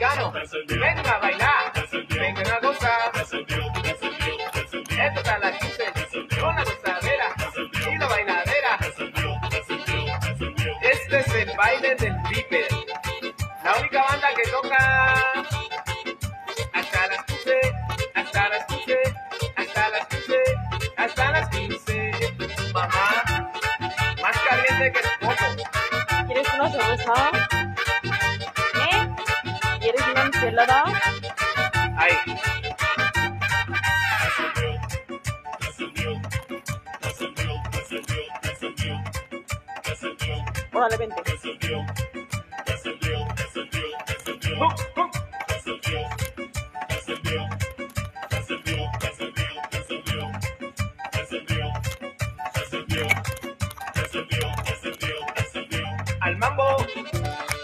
Vengan a bailar, vengan a gozar. Esto está la 15 con la gozadera y la bailadera. Este es el baile del Viper. La única banda que toca hasta las 15, hasta las 15, hasta las 15, hasta las 15. Mamá, más caliente que el poco. ¿Quieres una cerveza? ¿Quién? Ahí. Órale, vente. Al mambo,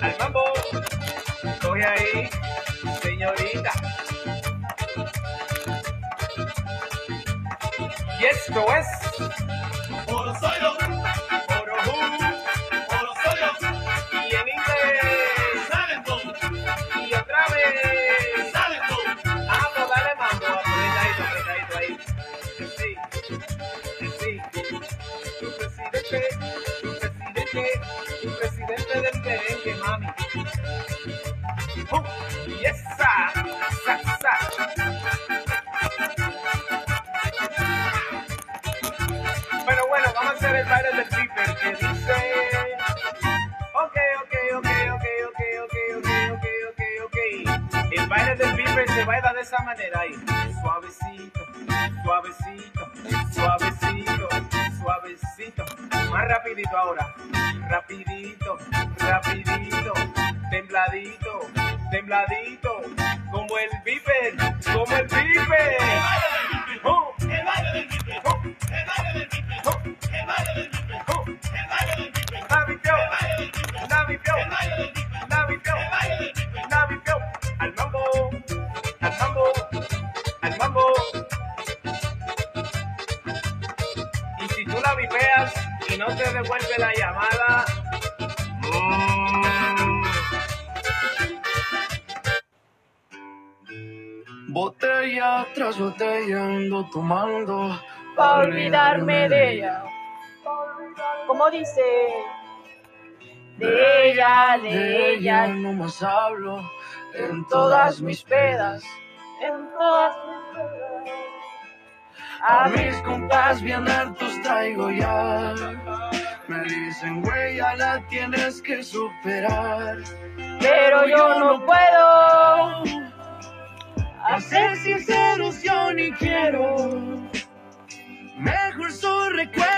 al mambo, estoy ahí señorita. Y esto es Orojú y en inglés y otra vez. salen todos. Vamos, dale apretadito, apretadito ahí. Sí, sí. Tu presidente, tu presidente, tu presidente del merengue, mami. El baile del flipper que dice. Ok, ok, ok, ok, ok, ok, ok, ok, ok, ok. El baile del flipper se baila de esa manera ahí. Suavecito, suavecito, suavecito, suavecito. Más rapidito ahora. Rapidito, rapidito, tembladito, tembladito. Como el viper, como el viper. Tú la vipeas y no te devuelve la llamada, mm, Botella tras botella ando tomando Para olvidarme de ella. ¿Cómo dice? De ella, de ella, no más hablo en todas mis pedas. En todas mis pedas. A mis compas bien hartos traigo ya. Me dicen, güey, ya la tienes que superar. pero yo no puedo. A ser sinceros, yo ni quiero. Mejor su recuerdo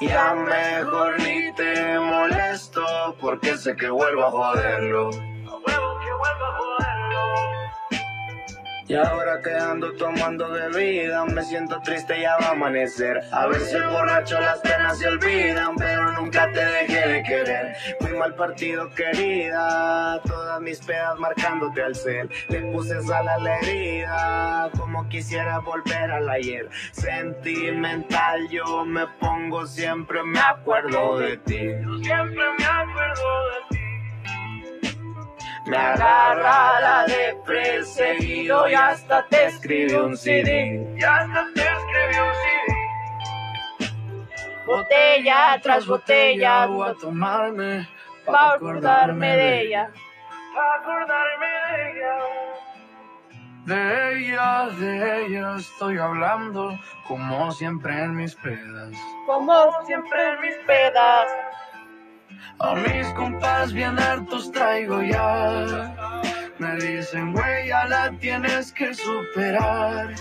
Ya mejor ni te molesto, porque sé que vuelvo a joderlo. Y ahora que ando tomando bebida, me siento triste, ya va a amanecer. A veces borracho las penas se olvidan, pero nunca te querer. Fui mal partido, querida, todas mis pedas marcándote al cel. Le puse sal a la herida, como quisiera volver al ayer. Sentimental, yo me pongo siempre, me acuerdo de ti. Siempre me acuerdo de ti. Me agarra la de seguido y hasta te escribí un CD. Y hasta te escribí un CD. Botella tras botella, Voy a tomarme para acordarme de ella. Para acordarme de ella. De ella, de ella estoy hablando, como siempre en mis pedas. Como siempre en mis pedas. A mis compas bien hartos traigo ya. Me dicen, güey, ya la tienes que superar.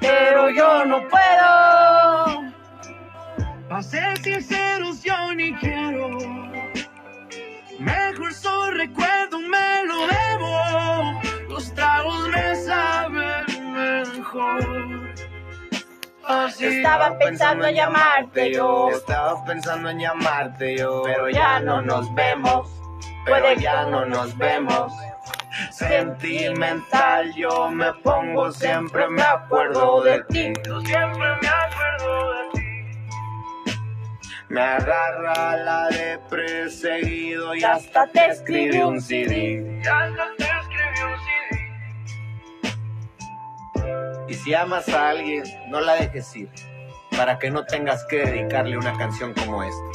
Pero yo no puedo. Pa' ser sinceros, yo ni quiero. recuerdo me lo debo. Los tragos me saben mejor. Así Estaba pensando en llamarte yo, Estaba pensando en llamarte yo. pero ya no nos vemos. Que ya no nos vemos. Sentimental, yo me pongo, siempre me acuerdo de ti. Yo siempre me acuerdo de ti. Me agarra la de perseguido y hasta te escribí un un CD. Ya hasta te escribí un CD. Y si amas a alguien, no la dejes ir, para que no tengas que dedicarle una canción como esta.